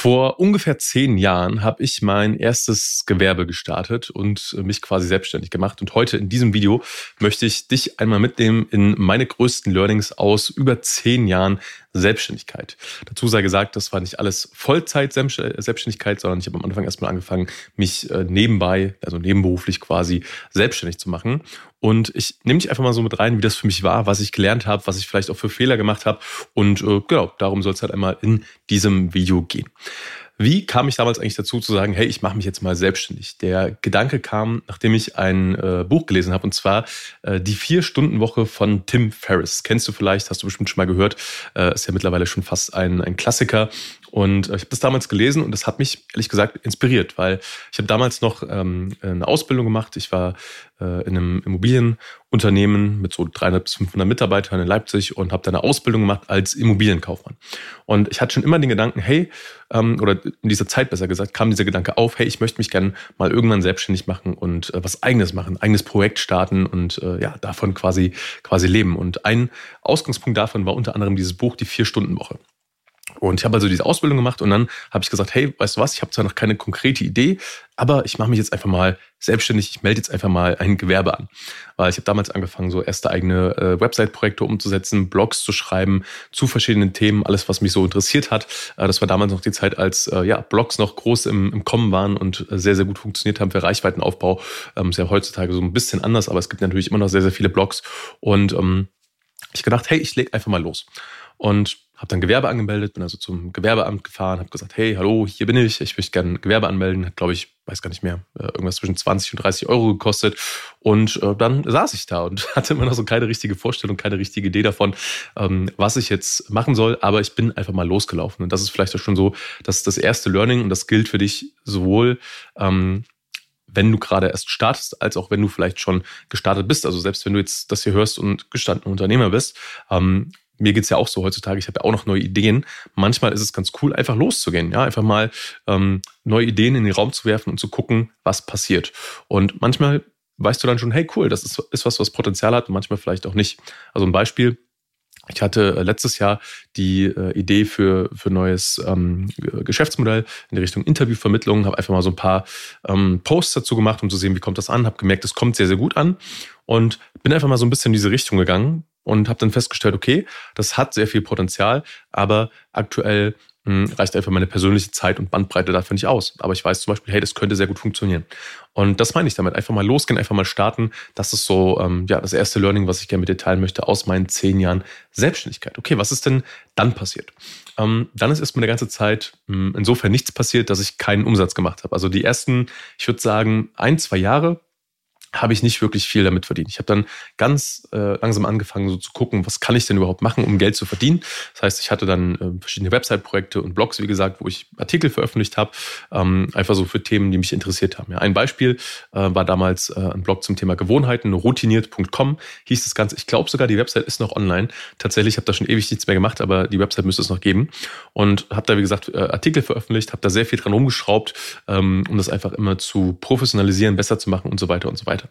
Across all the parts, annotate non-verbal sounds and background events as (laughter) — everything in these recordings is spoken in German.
Vor ungefähr zehn Jahren habe ich mein erstes Gewerbe gestartet und mich quasi selbstständig gemacht. Und heute in diesem Video möchte ich dich einmal mitnehmen in meine größten Learnings aus über zehn Jahren Selbstständigkeit. Dazu sei gesagt, das war nicht alles Vollzeit-Selbstständigkeit, sondern ich habe am Anfang erstmal angefangen, mich äh, nebenbei, also nebenberuflich quasi selbstständig zu machen. Und ich nehme dich einfach mal so mit rein, wie das für mich war, was ich gelernt habe, was ich vielleicht auch für Fehler gemacht habe. Und äh, genau, darum soll es halt einmal in diesem Video gehen. Wie kam ich damals eigentlich dazu zu sagen, hey, ich mache mich jetzt mal selbstständig? Der Gedanke kam, nachdem ich ein äh, Buch gelesen habe, und zwar äh, die Vier-Stunden-Woche von Tim Ferriss. Kennst du vielleicht, hast du bestimmt schon mal gehört. Äh, ist ja mittlerweile schon fast ein, ein Klassiker. Und äh, ich habe das damals gelesen und das hat mich ehrlich gesagt inspiriert, weil ich habe damals noch ähm, eine Ausbildung gemacht. Ich war äh, in einem Immobilienunternehmen mit so 300 bis 500 Mitarbeitern in Leipzig und habe da eine Ausbildung gemacht als Immobilienkaufmann. Und ich hatte schon immer den Gedanken, hey, ähm, oder in dieser Zeit besser gesagt, kam dieser Gedanke auf, hey, ich möchte mich gerne mal irgendwann selbstständig machen und äh, was eigenes machen, eigenes Projekt starten und äh, ja, davon quasi quasi leben. Und ein Ausgangspunkt davon war unter anderem dieses Buch, die Vier-Stunden-Woche. Und ich habe also diese Ausbildung gemacht und dann habe ich gesagt, hey, weißt du was, ich habe zwar noch keine konkrete Idee, aber ich mache mich jetzt einfach mal selbstständig, ich melde jetzt einfach mal ein Gewerbe an. Weil ich habe damals angefangen, so erste eigene äh, Website-Projekte umzusetzen, Blogs zu schreiben zu verschiedenen Themen, alles, was mich so interessiert hat. Äh, das war damals noch die Zeit, als äh, ja, Blogs noch groß im, im Kommen waren und sehr, sehr gut funktioniert haben für Reichweitenaufbau. Ähm, ist ja heutzutage so ein bisschen anders, aber es gibt natürlich immer noch sehr, sehr viele Blogs. Und ähm, ich gedacht, hey, ich leg einfach mal los. Und habe dann Gewerbe angemeldet, bin also zum Gewerbeamt gefahren, habe gesagt, hey, hallo, hier bin ich, ich möchte gerne Gewerbe anmelden. Hat, glaube ich, weiß gar nicht mehr, äh, irgendwas zwischen 20 und 30 Euro gekostet. Und äh, dann saß ich da und (laughs) hatte immer noch so keine richtige Vorstellung, keine richtige Idee davon, ähm, was ich jetzt machen soll. Aber ich bin einfach mal losgelaufen. Und das ist vielleicht auch schon so, dass das erste Learning und das gilt für dich sowohl ähm, wenn du gerade erst startest, als auch wenn du vielleicht schon gestartet bist. Also selbst wenn du jetzt das hier hörst und gestandener Unternehmer bist, ähm, mir geht's ja auch so heutzutage, ich habe ja auch noch neue Ideen. Manchmal ist es ganz cool, einfach loszugehen, ja, einfach mal ähm, neue Ideen in den Raum zu werfen und zu gucken, was passiert. Und manchmal weißt du dann schon, hey cool, das ist, ist was, was Potenzial hat und manchmal vielleicht auch nicht. Also ein Beispiel, ich hatte äh, letztes Jahr die äh, Idee für für neues ähm, Geschäftsmodell in der Richtung Interviewvermittlung, habe einfach mal so ein paar ähm, Posts dazu gemacht, um zu sehen, wie kommt das an. Habe gemerkt, es kommt sehr sehr gut an und bin einfach mal so ein bisschen in diese Richtung gegangen und habe dann festgestellt, okay, das hat sehr viel Potenzial, aber aktuell mh, hm, reicht einfach meine persönliche Zeit und Bandbreite dafür nicht aus. Aber ich weiß zum Beispiel, hey, das könnte sehr gut funktionieren. Und das meine ich damit. Einfach mal losgehen, einfach mal starten. Das ist so ähm, ja das erste Learning, was ich gerne mit dir teilen möchte aus meinen zehn Jahren Selbstständigkeit. Okay, was ist denn dann passiert? Ähm, dann ist erstmal eine ganze Zeit mh, hm, insofern nichts passiert, dass ich keinen Umsatz gemacht habe. Also die ersten, ich würde sagen, ein, zwei Jahre habe ich nicht wirklich viel damit verdient. Ich habe dann ganz äh, langsam angefangen, so zu gucken, was kann ich denn überhaupt machen, um Geld zu verdienen. Das heißt, ich hatte dann äh, verschiedene Website-Projekte und Blogs, wie gesagt, wo ich Artikel veröffentlicht habe, ähm, einfach so für Themen, die mich interessiert haben. Ja, ein Beispiel äh, war damals äh, ein Blog zum Thema Gewohnheiten, routiniert.com hieß das Ganze. Ich glaube sogar, die Website ist noch online. Tatsächlich habe da schon ewig nichts mehr gemacht, aber die Website müsste es noch geben. Und habe da, wie gesagt, äh, Artikel veröffentlicht, habe da sehr viel dran rumgeschraubt, ähm, um das einfach immer zu professionalisieren, besser zu machen und so weiter und so weiter weiter.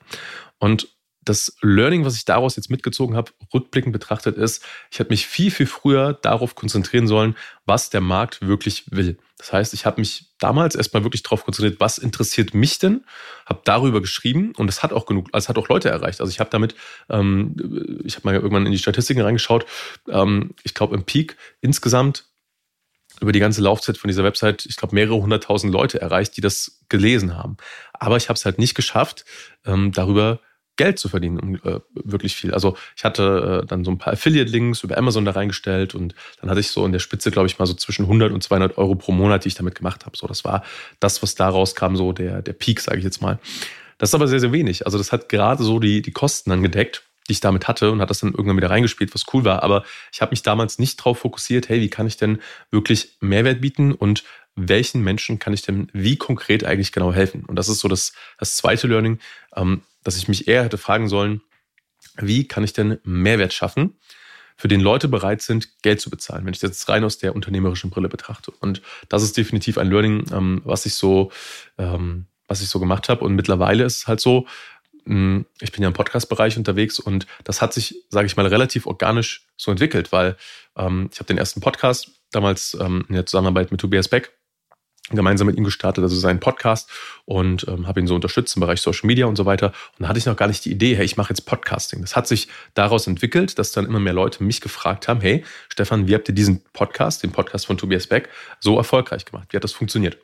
Und das Learning, was ich daraus jetzt mitgezogen habe, rückblickend betrachtet, ist, ich hätte mich viel, viel früher darauf konzentrieren sollen, was der Markt wirklich will. Das heißt, ich habe mich damals erstmal wirklich darauf konzentriert, was interessiert mich denn, habe darüber geschrieben und es hat auch genug, also hat auch Leute erreicht. Also ich habe damit, ähm, ich habe mal irgendwann in die Statistiken reingeschaut, ähm, ich glaube im Peak insgesamt über die ganze Laufzeit von dieser Website, ich glaube, mehrere hunderttausend Leute erreicht, die das gelesen haben. Aber ich habe es halt nicht geschafft, ähm, darüber Geld zu verdienen, um, äh, wirklich viel. Also ich hatte äh, dann so ein paar Affiliate-Links über Amazon da reingestellt und dann hatte ich so in der Spitze, glaube ich, mal so zwischen 100 und 200 Euro pro Monat, die ich damit gemacht habe. So, das war das, was daraus kam, so der, der Peak, sage ich jetzt mal. Das ist aber sehr, sehr wenig. Also das hat gerade so die, die Kosten dann gedeckt die ich damit hatte und hat das dann irgendwann wieder reingespielt, was cool war. Aber ich habe mich damals nicht darauf fokussiert, hey, wie kann ich denn wirklich Mehrwert bieten und welchen Menschen kann ich denn wie konkret eigentlich genau helfen? Und das ist so das, das zweite Learning, ähm, dass ich mich eher hätte fragen sollen, wie kann ich denn Mehrwert schaffen, für den Leute bereit sind, Geld zu bezahlen, wenn ich das jetzt rein aus der unternehmerischen Brille betrachte. Und das ist definitiv ein Learning, ähm, was ich so, ähm, was ich so gemacht habe. Und mittlerweile ist es halt so, ich bin ja im Podcast-Bereich unterwegs und das hat sich, sage ich mal, relativ organisch so entwickelt, weil ähm, ich habe den ersten Podcast damals ähm, in der Zusammenarbeit mit Tobias Beck gemeinsam mit ihm gestartet, also seinen Podcast und ähm, habe ihn so unterstützt im Bereich Social Media und so weiter. Und da hatte ich noch gar nicht die Idee, hey, ich mache jetzt Podcasting. Das hat sich daraus entwickelt, dass dann immer mehr Leute mich gefragt haben, hey, Stefan, wie habt ihr diesen Podcast, den Podcast von Tobias Beck, so erfolgreich gemacht? Wie hat das funktioniert?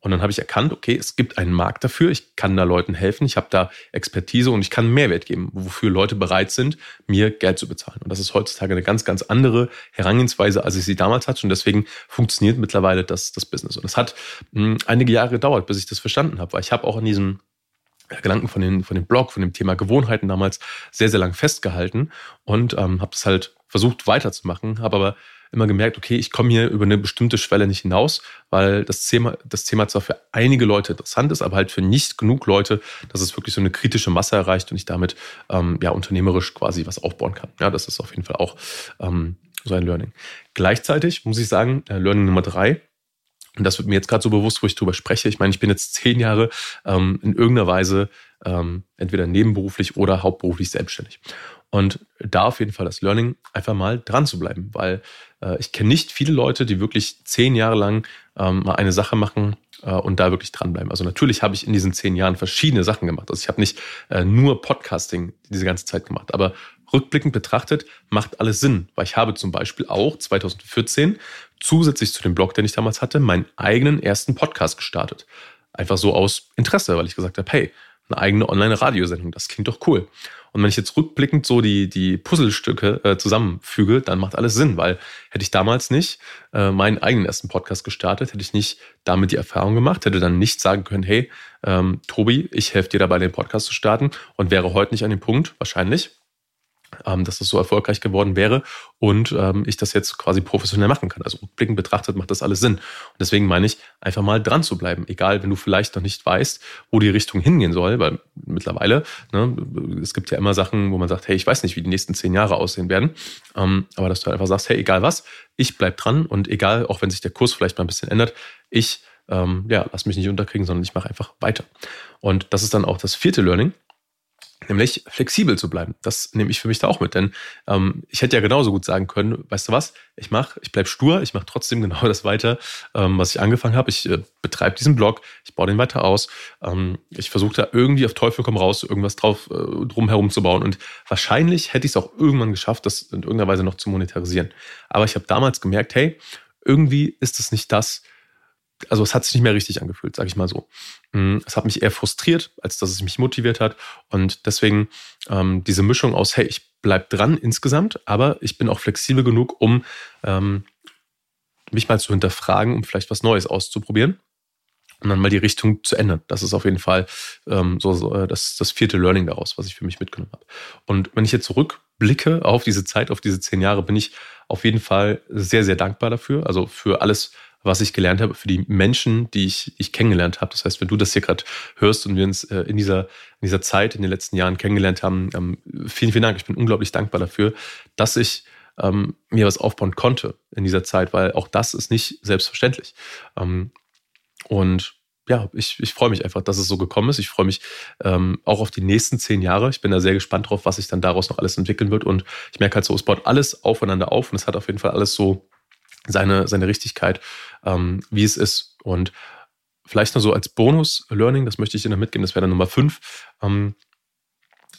Und dann habe ich erkannt, okay, es gibt einen Markt dafür, ich kann da Leuten helfen, ich habe da Expertise und ich kann Mehrwert geben, wofür Leute bereit sind, mir Geld zu bezahlen. Und das ist heutzutage eine ganz, ganz andere Herangehensweise, als ich sie damals hatte. Und deswegen funktioniert mittlerweile das, das Business. Und es hat mh, hm, einige Jahre gedauert, bis ich das verstanden habe, weil ich habe auch an diesem Gedanken von, den, von dem Blog, von dem Thema Gewohnheiten damals sehr, sehr lang festgehalten und ähm, habe es halt versucht weiterzumachen, habe aber immer gemerkt, okay, ich komme hier über eine bestimmte Schwelle nicht hinaus, weil das Thema, das Thema zwar für einige Leute interessant ist, aber halt für nicht genug Leute, dass es wirklich so eine kritische Masse erreicht und ich damit ähm, ja unternehmerisch quasi was aufbauen kann. Ja, das ist auf jeden Fall auch ähm, so ein Learning. Gleichzeitig muss ich sagen, äh, Learning Nummer drei, und das wird mir jetzt gerade so bewusst, wo ich drüber spreche. Ich meine, ich bin jetzt zehn Jahre ähm, in irgendeiner Weise ähm, entweder nebenberuflich oder hauptberuflich selbstständig. Und da auf jeden Fall das Learning, einfach mal dran zu bleiben, weil äh, ich kenne nicht viele Leute, die wirklich zehn Jahre lang ähm, mal eine Sache machen äh, und da wirklich dranbleiben. Also natürlich habe ich in diesen zehn Jahren verschiedene Sachen gemacht. Also ich habe nicht äh, nur Podcasting diese ganze Zeit gemacht, aber rückblickend betrachtet macht alles Sinn, weil ich habe zum Beispiel auch 2014 zusätzlich zu dem Blog, den ich damals hatte, meinen eigenen ersten Podcast gestartet. Einfach so aus Interesse, weil ich gesagt habe, hey, eine eigene Online-Radiosendung, das klingt doch cool. Und wenn ich jetzt rückblickend so die, die Puzzlestücke äh, zusammenfüge, dann macht alles Sinn, weil hätte ich damals nicht äh, meinen eigenen ersten Podcast gestartet, hätte ich nicht damit die Erfahrung gemacht, hätte dann nicht sagen können, hey, ähm, Tobi, ich helfe dir dabei, den Podcast zu starten und wäre heute nicht an dem Punkt, wahrscheinlich, ähm, dass das so erfolgreich geworden wäre und ähm, ich das jetzt quasi professionell machen kann. Also rückblickend betrachtet macht das alles Sinn. Und deswegen meine ich, einfach mal dran zu bleiben. Egal, wenn du vielleicht noch nicht weißt, wo die Richtung hingehen soll, weil mittlerweile, ne, es gibt ja immer Sachen, wo man sagt, hey, ich weiß nicht, wie die nächsten zehn Jahre aussehen werden. Ähm, aber dass du halt einfach sagst, hey, egal was, ich bleib dran und egal, auch wenn sich der Kurs vielleicht mal ein bisschen ändert, ich ähm, ja, lass mich nicht unterkriegen, sondern ich mache einfach weiter. Und das ist dann auch das vierte Learning nämlich flexibel zu bleiben. Das nehme ich für mich da auch mit, denn ähm, ich hätte ja genauso gut sagen können, weißt du was, ich mache, ich bleib stur, ich mache trotzdem (laughs) genau das weiter, ähm, was ich angefangen habe. Ich äh, betreibe diesen Blog, ich baue den weiter aus, ähm, ich versuche da irgendwie auf Teufel komm raus irgendwas drauf äh, drum herum zu bauen und wahrscheinlich hätte ich es auch irgendwann geschafft, das in irgendeiner Weise noch zu monetarisieren. Aber ich habe damals gemerkt, hey, irgendwie ist es nicht das, also es hat sich nicht mehr richtig angefühlt, sage ich mal so. Mm, es hat mich eher frustriert, als dass es mich motiviert hat. Und deswegen ähm, diese Mischung aus, hey, ich bleib dran insgesamt, aber ich bin auch flexibel genug, um ähm, mich mal zu hinterfragen, um vielleicht was Neues auszuprobieren und dann mal die Richtung zu ändern. Das ist auf jeden Fall ähm, so, so äh, das, das vierte Learning daraus, was ich für mich mitgenommen habe. Und wenn ich jetzt zurückblicke auf diese Zeit, auf diese zehn Jahre, bin ich auf jeden Fall sehr, sehr dankbar dafür. Also für alles, was ich gelernt habe, für die Menschen, die ich, ich kennengelernt habe. Das heißt, wenn du das hier gerade hörst und wir uns äh, in, dieser, in dieser Zeit, in den letzten Jahren kennengelernt haben, ähm, vielen, vielen Dank. Ich bin unglaublich dankbar dafür, dass ich ähm, mir was aufbauen konnte in dieser Zeit, weil auch das ist nicht selbstverständlich. Ähm, und ja, ich, ich freue mich einfach, dass es so gekommen ist. Ich freue mich ähm, auch auf die nächsten zehn Jahre. Ich bin da sehr gespannt drauf, was sich dann daraus noch alles entwickeln wird. Und ich merke halt so, es baut alles aufeinander auf und es hat auf jeden Fall alles so seine, seine Richtigkeit, ähm, wie es ist. Und vielleicht noch so als Bonus-Learning, das möchte ich noch mitgeben, das wäre dann Nummer fünf. Ähm,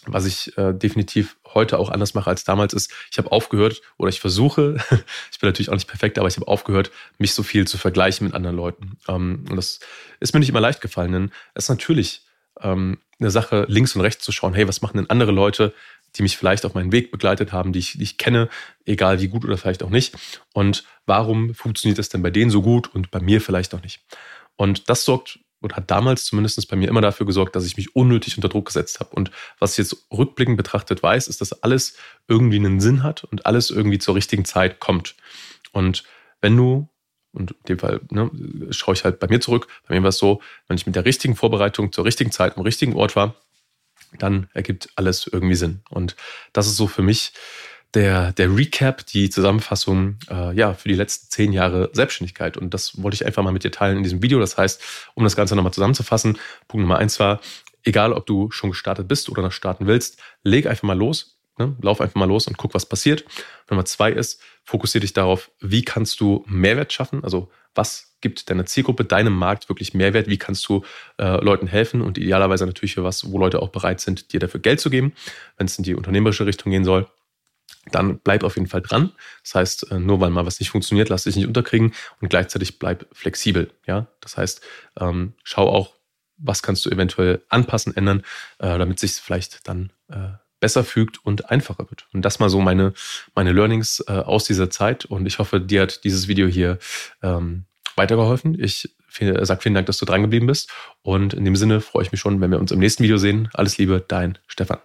was ich äh, definitiv heute auch anders mache als damals ist, ich habe aufgehört oder ich versuche, (laughs) ich bin natürlich auch nicht perfekt, aber ich habe aufgehört, mich so viel zu vergleichen mit anderen Leuten. Ähm, und das ist mir nicht immer leicht gefallen, denn es ist natürlich ähm, eine Sache, links und rechts zu schauen, hey, was machen denn andere Leute? Die mich vielleicht auf meinen Weg begleitet haben, die ich, die ich kenne, egal wie gut oder vielleicht auch nicht. Und warum funktioniert das denn bei denen so gut und bei mir vielleicht auch nicht? Und das sorgt oder hat damals zumindest bei mir immer dafür gesorgt, dass ich mich unnötig unter Druck gesetzt habe. Und was ich jetzt rückblickend betrachtet weiß, ist, dass alles irgendwie einen Sinn hat und alles irgendwie zur richtigen Zeit kommt. Und wenn du, und in dem Fall ne, schaue ich halt bei mir zurück, bei mir war es so, wenn ich mit der richtigen Vorbereitung zur richtigen Zeit am richtigen Ort war, dann ergibt alles irgendwie Sinn. Und das ist so für mich der, der Recap, die Zusammenfassung äh, ja, für die letzten zehn Jahre Selbstständigkeit. Und das wollte ich einfach mal mit dir teilen in diesem Video. Das heißt, um das Ganze nochmal zusammenzufassen, Punkt Nummer eins war, egal ob du schon gestartet bist oder noch starten willst, leg einfach mal los. Ne? Lauf einfach mal los und guck, was passiert. Nummer zwei ist, fokussiere dich darauf, wie kannst du Mehrwert schaffen? Also was gibt deiner Zielgruppe, deinem Markt wirklich Mehrwert? Wie kannst du äh, Leuten helfen? Und idealerweise natürlich für was, wo Leute auch bereit sind, dir dafür Geld zu geben, wenn es in die unternehmerische Richtung gehen soll dann bleib auf jeden Fall dran. Das heißt, äh, nur weil mal was nicht funktioniert, lass dich nicht unterkriegen und gleichzeitig bleib flexibel. Ja, das heißt, ähm, schau auch, was kannst du eventuell anpassen, ändern, äh, damit sich vielleicht dann äh, besser fügt und einfacher wird. Und das mal so meine, meine Learnings äh, aus dieser Zeit. Und ich hoffe, dir hat dieses Video hier ähm, weitergeholfen. Ich sage vielen Dank, dass du dran geblieben bist. Und in dem Sinne freue ich mich schon, wenn wir uns im nächsten Video sehen. Alles Liebe, dein Stefan.